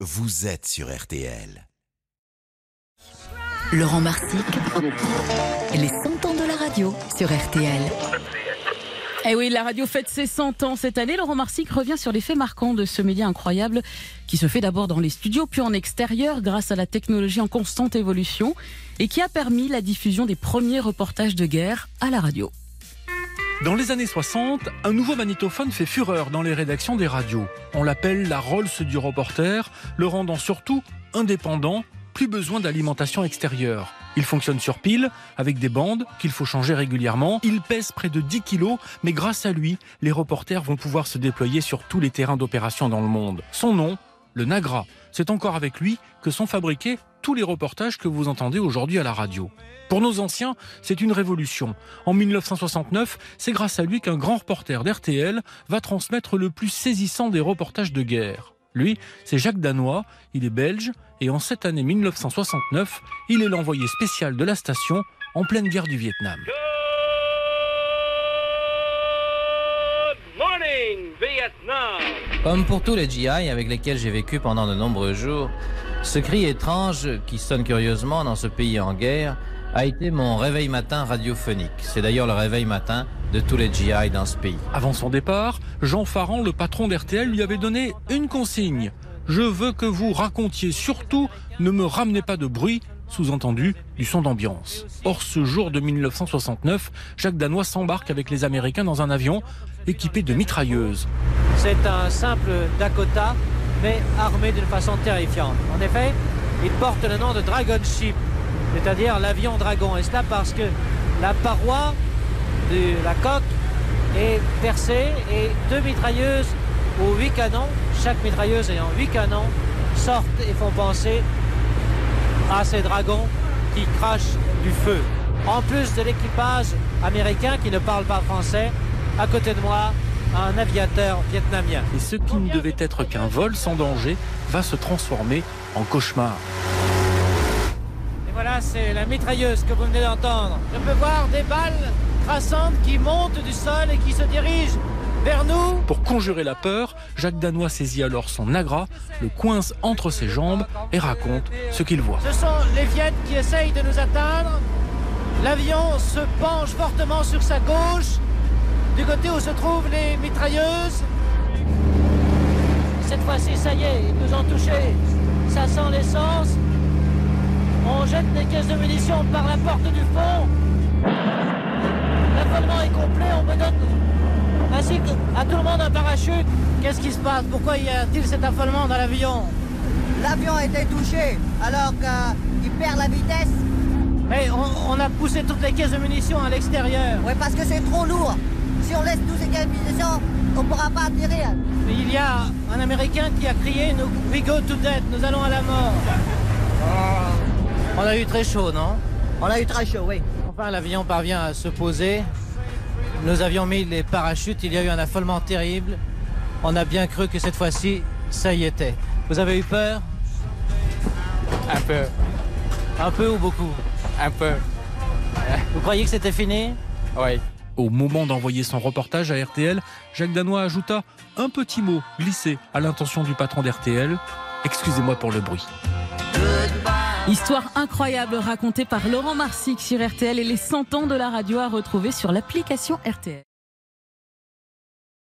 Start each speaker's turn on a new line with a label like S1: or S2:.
S1: vous êtes sur RTL.
S2: Laurent Marsic, les 100 ans de la radio sur RTL.
S3: Eh oui, la radio fête ses 100 ans cette année. Laurent Marsic revient sur les faits marquants de ce média incroyable qui se fait d'abord dans les studios puis en extérieur grâce à la technologie en constante évolution et qui a permis la diffusion des premiers reportages de guerre à la radio.
S4: Dans les années 60, un nouveau magnétophone fait fureur dans les rédactions des radios. On l'appelle la Rolls du reporter, le rendant surtout indépendant, plus besoin d'alimentation extérieure. Il fonctionne sur pile, avec des bandes qu'il faut changer régulièrement. Il pèse près de 10 kilos, mais grâce à lui, les reporters vont pouvoir se déployer sur tous les terrains d'opération dans le monde. Son nom, le Nagra. C'est encore avec lui que sont fabriqués tous les reportages que vous entendez aujourd'hui à la radio. Pour nos anciens, c'est une révolution. En 1969, c'est grâce à lui qu'un grand reporter d'RTL va transmettre le plus saisissant des reportages de guerre. Lui, c'est Jacques Danois, il est belge, et en cette année 1969, il est l'envoyé spécial de la station en pleine guerre du Vietnam.
S5: Comme pour tous les GI avec lesquels j'ai vécu pendant de nombreux jours, ce cri étrange qui sonne curieusement dans ce pays en guerre a été mon réveil matin radiophonique. C'est d'ailleurs le réveil matin de tous les GI dans ce pays.
S4: Avant son départ, Jean Farand, le patron d'RTL, lui avait donné une consigne. Je veux que vous racontiez surtout ne me ramenez pas de bruit, sous-entendu du son d'ambiance. Or, ce jour de 1969, Jacques Danois s'embarque avec les Américains dans un avion équipé de mitrailleuses.
S6: C'est un simple Dakota, mais armé d'une façon terrifiante. En effet, il porte le nom de Dragon Ship, c'est-à-dire l'avion dragon. Et cela parce que la paroi de la coque est percée et deux mitrailleuses aux huit canons, chaque mitrailleuse ayant huit canons, sortent et font penser à ces dragons qui crachent du feu. En plus de l'équipage américain qui ne parle pas français, à côté de moi, un aviateur vietnamien.
S4: Et ce qui ne devait être qu'un vol sans danger va se transformer en cauchemar.
S6: Et voilà, c'est la mitrailleuse que vous venez d'entendre. Je peux voir des balles traçantes qui montent du sol et qui se dirigent vers nous.
S4: Pour conjurer la peur, Jacques Danois saisit alors son agra, le coince entre ses jambes et raconte ce qu'il voit.
S6: Ce sont les Viettes qui essayent de nous atteindre. L'avion se penche fortement sur sa gauche, du côté où se trouvent les mitrailleuses. Cette fois-ci, ça y est, ils nous ont touchés. Ça sent l'essence. On jette des caisses de munitions par la porte du fond. L'affolement est complet, on me donne ainsi à tout le monde un parachute. Qu'est-ce qui se passe? Pourquoi y a-t-il cet affolement dans l'avion?
S7: L'avion a été touché alors qu'il perd la vitesse.
S6: Mais on, on, a poussé toutes les caisses de munitions à l'extérieur.
S7: Oui, parce que c'est trop lourd. Si on laisse toutes ces caisses de munitions, on ne pourra pas atterrir.
S6: Mais il y a un Américain qui a crié We go to death, nous allons à la mort. Oh. On a eu très chaud, non?
S7: On a eu très chaud, oui.
S6: Enfin, l'avion parvient à se poser. Nous avions mis les parachutes, il y a eu un affolement terrible. On a bien cru que cette fois-ci, ça y était. Vous avez eu peur?
S8: Un peu.
S6: Un peu ou beaucoup?
S8: Un peu.
S6: Vous croyez que c'était fini?
S8: Oui.
S4: Au moment d'envoyer son reportage à RTL, Jacques Danois ajouta un petit mot glissé à l'intention du patron d'RTL. Excusez-moi pour le bruit.
S3: Histoire incroyable racontée par Laurent Marsic sur RTL et les 100 ans de la radio à retrouver sur l'application RTL.